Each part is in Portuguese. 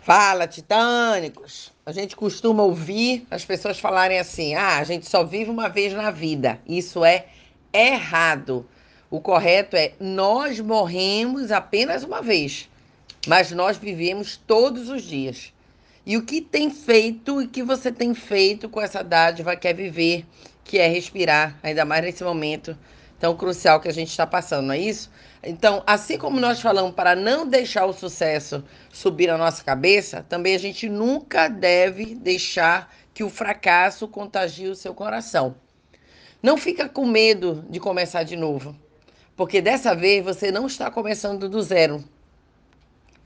Fala, titânicos! A gente costuma ouvir as pessoas falarem assim: ah, a gente só vive uma vez na vida. Isso é errado. O correto é: nós morremos apenas uma vez, mas nós vivemos todos os dias. E o que tem feito e que você tem feito com essa dádiva que é viver, que é respirar, ainda mais nesse momento tão crucial que a gente está passando, não é isso? Então, assim como nós falamos para não deixar o sucesso subir na nossa cabeça, também a gente nunca deve deixar que o fracasso contagie o seu coração. Não fica com medo de começar de novo, porque dessa vez você não está começando do zero.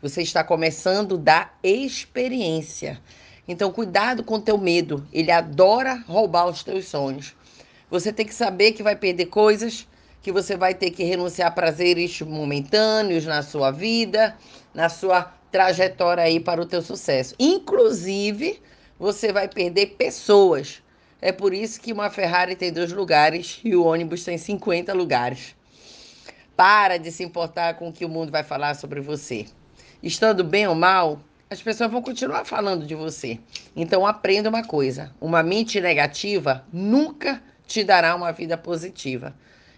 Você está começando da experiência. Então, cuidado com o teu medo. Ele adora roubar os teus sonhos. Você tem que saber que vai perder coisas, que você vai ter que renunciar a prazeres momentâneos na sua vida, na sua trajetória aí para o teu sucesso. Inclusive, você vai perder pessoas. É por isso que uma Ferrari tem dois lugares e o ônibus tem 50 lugares. Para de se importar com o que o mundo vai falar sobre você. Estando bem ou mal, as pessoas vão continuar falando de você. Então aprenda uma coisa: uma mente negativa nunca te dará uma vida positiva.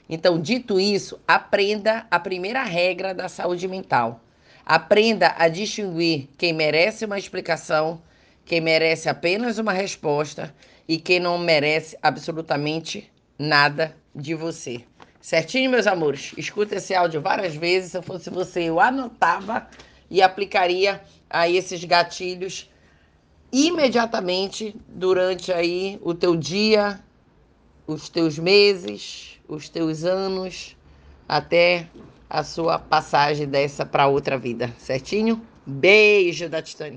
Então, dito isso, aprenda a primeira regra da saúde mental. Aprenda a distinguir quem merece uma explicação, quem merece apenas uma resposta e quem não merece absolutamente nada de você. Certinho, meus amores? Escuta esse áudio várias vezes. Se eu fosse você, eu anotava e aplicaria aí esses gatilhos imediatamente durante aí o teu dia, os teus meses, os teus anos, até a sua passagem dessa para outra vida, certinho? Beijo da Titânia.